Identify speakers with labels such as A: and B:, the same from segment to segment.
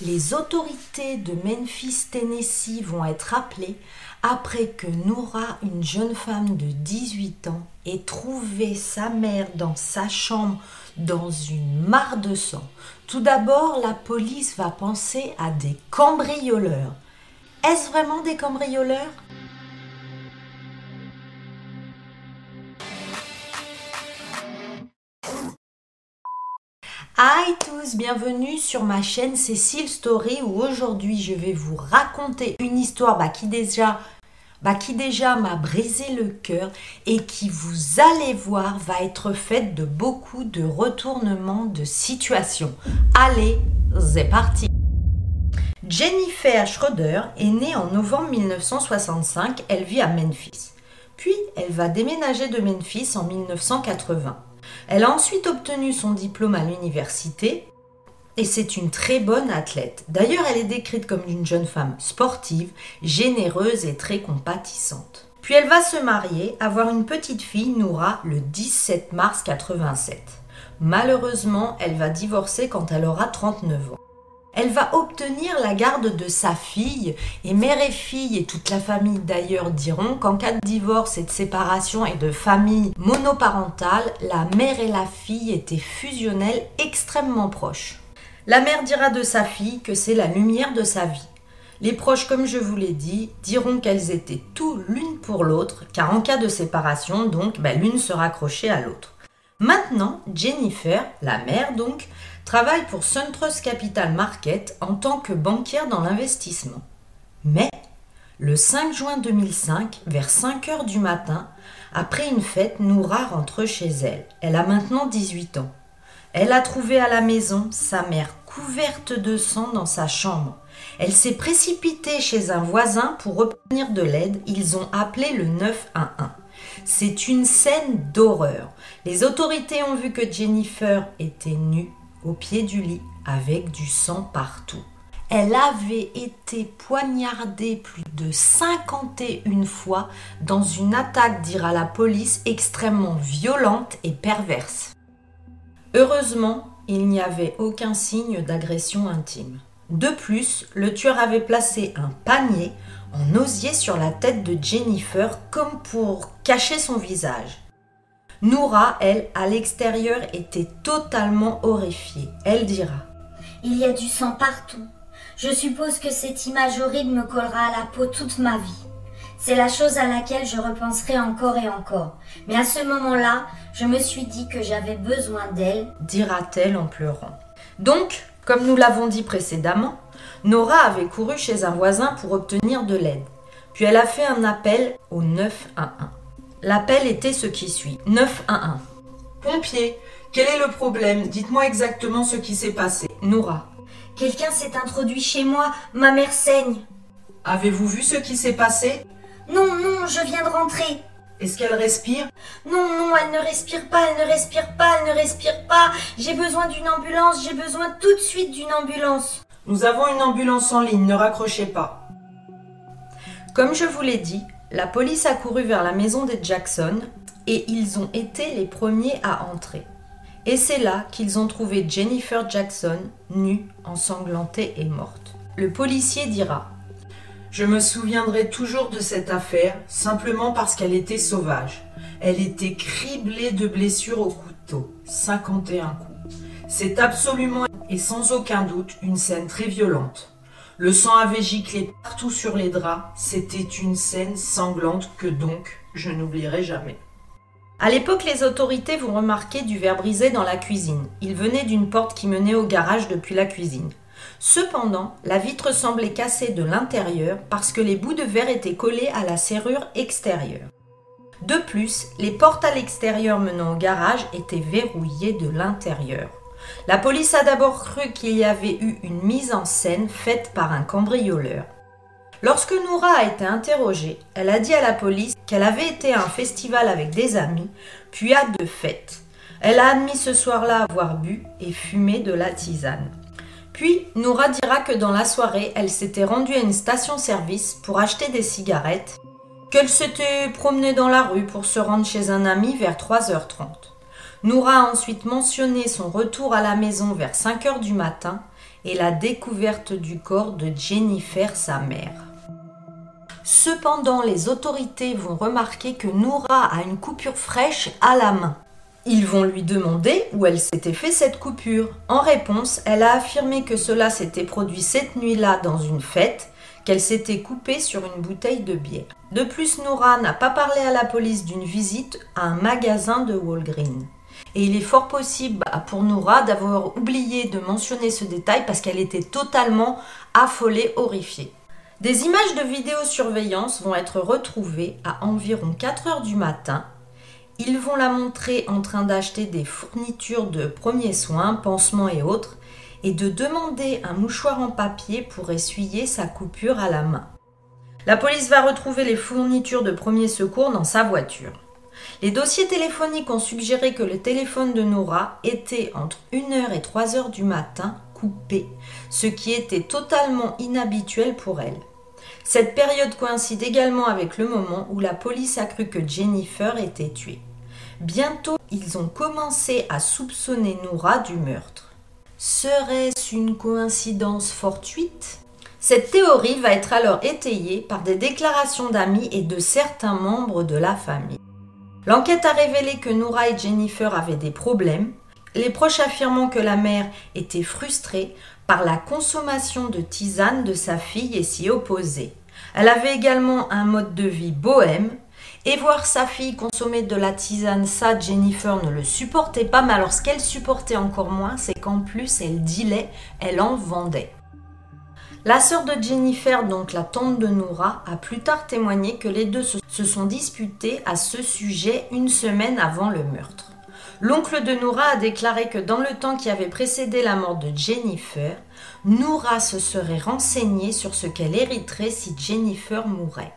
A: Les autorités de Memphis, Tennessee vont être appelées après que Noura, une jeune femme de 18 ans, ait trouvé sa mère dans sa chambre dans une mare de sang. Tout d'abord, la police va penser à des cambrioleurs. Est-ce vraiment des cambrioleurs? Hi tous, bienvenue sur ma chaîne Cécile Story où aujourd'hui je vais vous raconter une histoire bah, qui déjà bah, qui déjà m'a brisé le cœur et qui vous allez voir va être faite de beaucoup de retournements de situation. Allez, c'est parti Jennifer Schroeder est née en novembre 1965, elle vit à Memphis. Puis elle va déménager de Memphis en 1980. Elle a ensuite obtenu son diplôme à l'université et c'est une très bonne athlète. D'ailleurs, elle est décrite comme une jeune femme sportive, généreuse et très compatissante. Puis elle va se marier, avoir une petite fille, Noura, le 17 mars 87. Malheureusement, elle va divorcer quand elle aura 39 ans. Elle va obtenir la garde de sa fille et mère et fille et toute la famille d'ailleurs diront qu'en cas de divorce et de séparation et de famille monoparentale, la mère et la fille étaient fusionnelles extrêmement proches. La mère dira de sa fille que c'est la lumière de sa vie. Les proches, comme je vous l'ai dit, diront qu'elles étaient tout l'une pour l'autre, car en cas de séparation, donc, ben, l'une se raccrochait à l'autre. Maintenant, Jennifer, la mère donc, travaille pour SunTrust Capital Market en tant que banquière dans l'investissement. Mais le 5 juin 2005, vers 5 heures du matin, après une fête, Noura rentre chez elle. Elle a maintenant 18 ans. Elle a trouvé à la maison sa mère couverte de sang dans sa chambre. Elle s'est précipitée chez un voisin pour obtenir de l'aide. Ils ont appelé le 911. C'est une scène d'horreur. Les autorités ont vu que Jennifer était nue au pied du lit avec du sang partout. Elle avait été poignardée plus de 51 fois dans une attaque, dira la police, extrêmement violente et perverse. Heureusement, il n'y avait aucun signe d'agression intime. De plus, le tueur avait placé un panier en osier sur la tête de Jennifer comme pour cacher son visage. Noura, elle, à l'extérieur, était totalement horrifiée. Elle dira
B: Il y a du sang partout. Je suppose que cette image horrible me collera à la peau toute ma vie. C'est la chose à laquelle je repenserai encore et encore. Mais à ce moment-là, je me suis dit que j'avais besoin d'elle,
A: dira-t-elle en pleurant. Donc, comme nous l'avons dit précédemment, Nora avait couru chez un voisin pour obtenir de l'aide. Puis elle a fait un appel au 911. L'appel était ce qui suit. 911.
C: Pompier, quel est le problème? Dites-moi exactement ce qui s'est passé.
A: Nora.
B: Quelqu'un s'est introduit chez moi, ma mère saigne.
C: Avez-vous vu ce qui s'est passé?
B: Non, non, je viens de rentrer.
C: Est-ce qu'elle respire?
B: Non, non, elle ne respire pas, elle ne respire pas, elle ne respire pas. J'ai besoin d'une ambulance, j'ai besoin tout de suite d'une ambulance.
C: Nous avons une ambulance en ligne, ne raccrochez pas.
A: Comme je vous l'ai dit, la police a couru vers la maison des Jackson et ils ont été les premiers à entrer. Et c'est là qu'ils ont trouvé Jennifer Jackson nue, ensanglantée et morte. Le policier dira
C: Je me souviendrai toujours de cette affaire simplement parce qu'elle était sauvage. Elle était criblée de blessures au couteau, 51 coups. C'est absolument et sans aucun doute une scène très violente. Le sang avait giclé partout sur les draps. C'était une scène sanglante que donc je n'oublierai jamais.
A: À l'époque, les autorités vont remarquer du verre brisé dans la cuisine. Il venait d'une porte qui menait au garage depuis la cuisine. Cependant, la vitre semblait cassée de l'intérieur parce que les bouts de verre étaient collés à la serrure extérieure. De plus, les portes à l'extérieur menant au garage étaient verrouillées de l'intérieur. La police a d'abord cru qu'il y avait eu une mise en scène faite par un cambrioleur. Lorsque Noura a été interrogée, elle a dit à la police qu'elle avait été à un festival avec des amis, puis à deux fêtes. Elle a admis ce soir-là avoir bu et fumé de la tisane. Puis, Noura dira que dans la soirée, elle s'était rendue à une station-service pour acheter des cigarettes, qu'elle s'était promenée dans la rue pour se rendre chez un ami vers 3h30. Noura a ensuite mentionné son retour à la maison vers 5 heures du matin et la découverte du corps de Jennifer, sa mère. Cependant, les autorités vont remarquer que Noura a une coupure fraîche à la main. Ils vont lui demander où elle s'était fait cette coupure. En réponse, elle a affirmé que cela s'était produit cette nuit-là dans une fête, qu'elle s'était coupée sur une bouteille de bière. De plus, Noura n'a pas parlé à la police d'une visite à un magasin de Walgreen. Et il est fort possible pour Noura d'avoir oublié de mentionner ce détail parce qu'elle était totalement affolée, horrifiée. Des images de vidéosurveillance vont être retrouvées à environ 4 heures du matin. Ils vont la montrer en train d'acheter des fournitures de premiers soins, pansements et autres, et de demander un mouchoir en papier pour essuyer sa coupure à la main. La police va retrouver les fournitures de premiers secours dans sa voiture. Les dossiers téléphoniques ont suggéré que le téléphone de Nora était entre 1h et 3h du matin coupé, ce qui était totalement inhabituel pour elle. Cette période coïncide également avec le moment où la police a cru que Jennifer était tuée. Bientôt, ils ont commencé à soupçonner Noura du meurtre. Serait-ce une coïncidence fortuite? Cette théorie va être alors étayée par des déclarations d'amis et de certains membres de la famille. L'enquête a révélé que Noura et Jennifer avaient des problèmes, les proches affirmant que la mère était frustrée par la consommation de tisane de sa fille et s'y opposer. Elle avait également un mode de vie bohème, et voir sa fille consommer de la tisane, ça, Jennifer ne le supportait pas, mais alors ce qu'elle supportait encore moins, c'est qu'en plus, elle dilait, elle en vendait. La sœur de Jennifer, donc la tante de Noura, a plus tard témoigné que les deux se sont disputés à ce sujet une semaine avant le meurtre. L'oncle de Noura a déclaré que dans le temps qui avait précédé la mort de Jennifer, Noura se serait renseignée sur ce qu'elle hériterait si Jennifer mourait.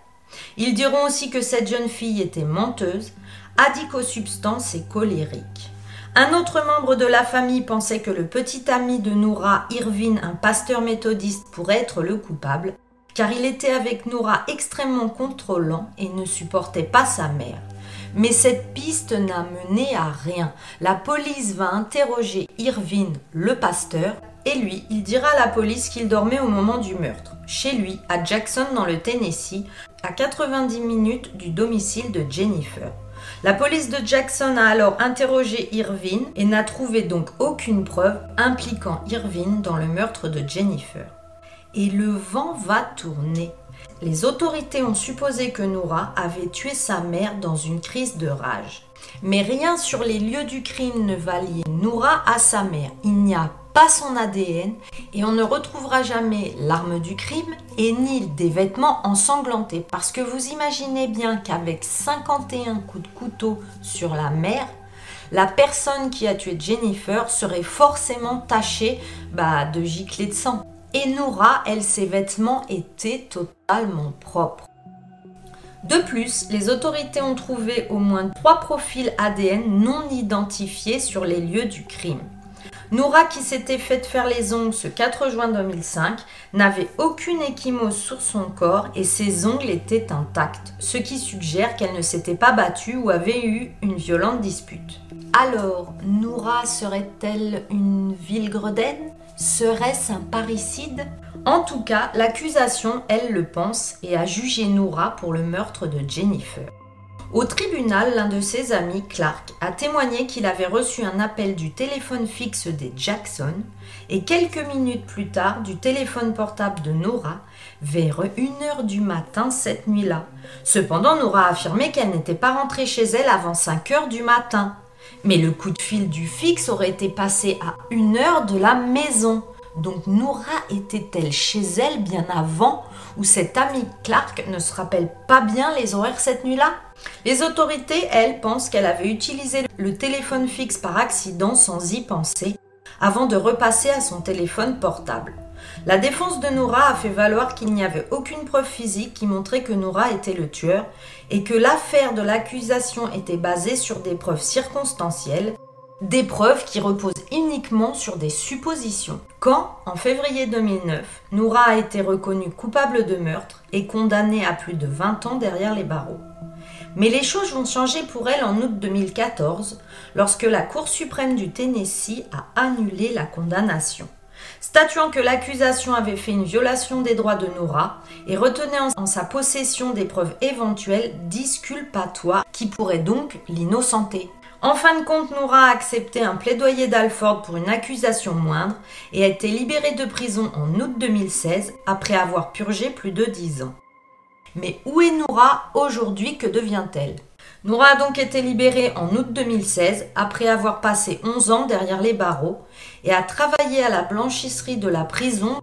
A: Ils diront aussi que cette jeune fille était menteuse, addict aux substances et colérique. Un autre membre de la famille pensait que le petit ami de Noura, Irvine, un pasteur méthodiste, pourrait être le coupable, car il était avec Noura extrêmement contrôlant et ne supportait pas sa mère. Mais cette piste n'a mené à rien. La police va interroger Irvine, le pasteur, et lui, il dira à la police qu'il dormait au moment du meurtre, chez lui, à Jackson dans le Tennessee, à 90 minutes du domicile de Jennifer. La police de Jackson a alors interrogé Irvine et n'a trouvé donc aucune preuve impliquant Irvine dans le meurtre de Jennifer. Et le vent va tourner. Les autorités ont supposé que Noura avait tué sa mère dans une crise de rage. Mais rien sur les lieux du crime ne va lier Noura à sa mère. Il n'y a pas son ADN et on ne retrouvera jamais l'arme du crime et ni des vêtements ensanglantés. Parce que vous imaginez bien qu'avec 51 coups de couteau sur la mère, la personne qui a tué Jennifer serait forcément tachée bah, de giclées de sang. Et Noura, elle, ses vêtements étaient totalement propres. De plus, les autorités ont trouvé au moins trois profils ADN non identifiés sur les lieux du crime. Noura, qui s'était faite faire les ongles ce 4 juin 2005, n'avait aucune échymose sur son corps et ses ongles étaient intacts, ce qui suggère qu'elle ne s'était pas battue ou avait eu une violente dispute. Alors, Noura serait-elle une ville gredaine Serait-ce un parricide? En tout cas, l'accusation, elle le pense et a jugé Noura pour le meurtre de Jennifer. Au tribunal, l'un de ses amis, Clark, a témoigné qu'il avait reçu un appel du téléphone fixe des Jackson et quelques minutes plus tard du téléphone portable de Nora vers 1h du matin cette nuit-là. Cependant, Nora a affirmé qu'elle n'était pas rentrée chez elle avant 5h du matin. Mais le coup de fil du fixe aurait été passé à une heure de la maison. Donc Nora était-elle chez elle bien avant ou cette amie Clark ne se rappelle pas bien les horaires cette nuit-là? Les autorités, elles, pensent qu'elle avait utilisé le téléphone fixe par accident sans y penser avant de repasser à son téléphone portable. La défense de Noura a fait valoir qu'il n'y avait aucune preuve physique qui montrait que Noura était le tueur et que l'affaire de l'accusation était basée sur des preuves circonstancielles, des preuves qui reposent uniquement sur des suppositions. Quand, en février 2009, Noura a été reconnue coupable de meurtre et condamnée à plus de 20 ans derrière les barreaux. Mais les choses vont changer pour elle en août 2014, lorsque la Cour suprême du Tennessee a annulé la condamnation. statuant que l'accusation avait fait une violation des droits de Noura et retenait en sa possession des preuves éventuelles disculpatoires qui pourraient donc l'innocenter. En fin de compte, Noura a accepté un plaidoyer d'Alford pour une accusation moindre et a été libérée de prison en août 2016 après avoir purgé plus de 10 ans. Mais où est Noura aujourd'hui Que devient-elle? Noura a donc été libérée en août 2016 après avoir passé 11 ans derrière les barreaux et a travaillé à la blanchisserie de la prison.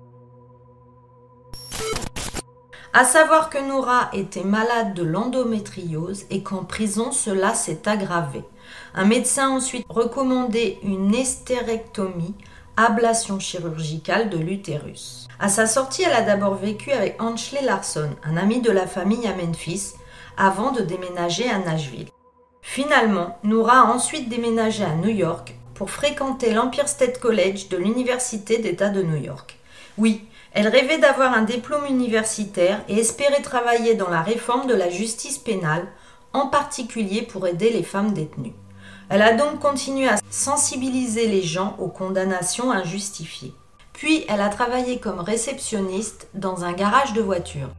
A: À savoir que Noura était malade de l'endométriose et qu'en prison cela s'est aggravé. Un médecin a ensuite recommandé une hystérectomie, ablation chirurgicale de l'utérus. À sa sortie, elle a d'abord vécu avec Ansley Larson, un ami de la famille à Memphis, avant de déménager à Nashville. Finalement, Noura a ensuite déménagé à New York pour fréquenter l'Empire State College de l'Université d'État de New York. Oui, elle rêvait d'avoir un diplôme universitaire et espérait travailler dans la réforme de la justice pénale, en particulier pour aider les femmes détenues. Elle a donc continué à sensibiliser les gens aux condamnations injustifiées. Puis elle a travaillé comme réceptionniste dans un garage de voitures.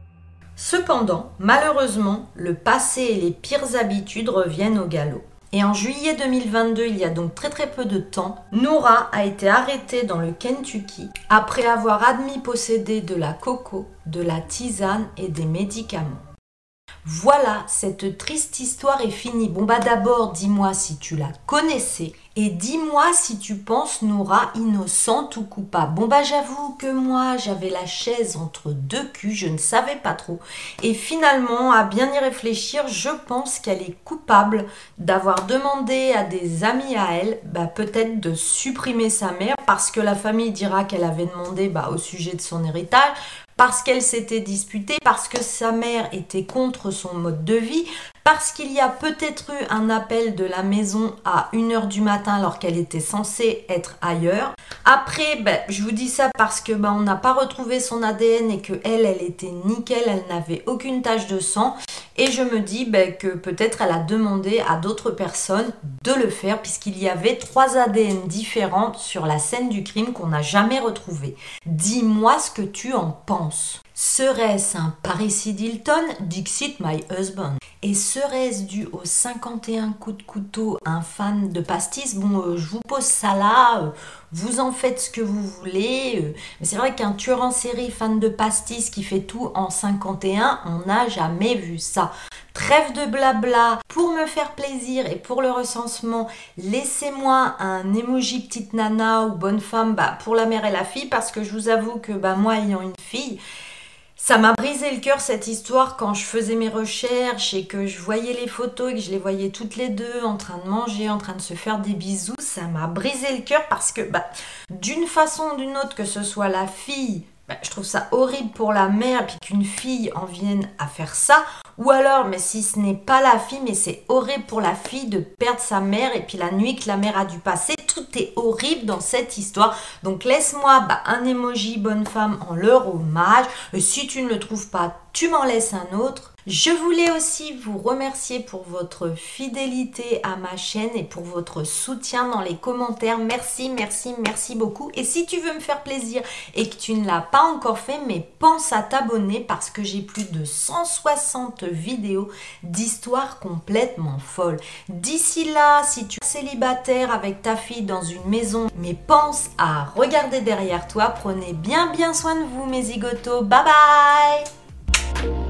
A: Cependant, malheureusement, le passé et les pires habitudes reviennent au galop. Et en juillet 2022, il y a donc très très peu de temps, Noura a été arrêtée dans le Kentucky après avoir admis posséder de la coco, de la tisane et des médicaments. Voilà, cette triste histoire est finie. Bon bah d'abord, dis-moi si tu la connaissais et dis-moi si tu penses Nora innocente ou coupable. Bon bah j'avoue que moi j'avais la chaise entre deux culs, je ne savais pas trop. Et finalement, à bien y réfléchir, je pense qu'elle est coupable d'avoir demandé à des amis à elle, bah peut-être de supprimer sa mère parce que la famille dira qu'elle avait demandé bah, au sujet de son héritage parce qu'elle s'était disputée, parce que sa mère était contre son mode de vie, parce qu'il y a peut-être eu un appel de la maison à 1h du matin alors qu'elle était censée être ailleurs. Après, ben, je vous dis ça parce que ben, on n'a pas retrouvé son ADN et que elle, était nickel, elle n'avait aucune tache de sang. Et je me dis ben, que peut-être elle a demandé à d'autres personnes de le faire puisqu'il y avait trois ADN différents sur la scène du crime qu'on n'a jamais retrouvé. Dis-moi ce que tu en penses. Serait-ce un Paris Hilton Dixit my husband? Et serait-ce dû aux 51 coups de couteau un fan de pastis? Bon, euh, je vous pose ça là, euh, vous en faites ce que vous voulez. Euh, mais c'est vrai qu'un tueur en série fan de pastis qui fait tout en 51, on n'a jamais vu ça. Trêve de blabla, pour me faire plaisir et pour le recensement, laissez-moi un emoji petite nana ou bonne femme bah, pour la mère et la fille parce que je vous avoue que bah, moi ayant une fille, ça m'a brisé le cœur cette histoire quand je faisais mes recherches et que je voyais les photos et que je les voyais toutes les deux en train de manger, en train de se faire des bisous. Ça m'a brisé le cœur parce que bah, d'une façon ou d'une autre, que ce soit la fille, bah, je trouve ça horrible pour la mère puis qu'une fille en vienne à faire ça. Ou alors, mais si ce n'est pas la fille, mais c'est horrible pour la fille de perdre sa mère et puis la nuit que la mère a dû passer. Tout est horrible dans cette histoire. Donc laisse-moi bah, un emoji bonne femme en leur hommage. Et si tu ne le trouves pas, tu m'en laisses un autre. Je voulais aussi vous remercier pour votre fidélité à ma chaîne et pour votre soutien dans les commentaires. Merci, merci, merci beaucoup. Et si tu veux me faire plaisir et que tu ne l'as pas encore fait, mais pense à t'abonner parce que j'ai plus de 160 vidéos d'histoires complètement folles. D'ici là, si tu es célibataire avec ta fille dans une maison, mais pense à regarder derrière toi, prenez bien bien soin de vous mes zigotos. Bye bye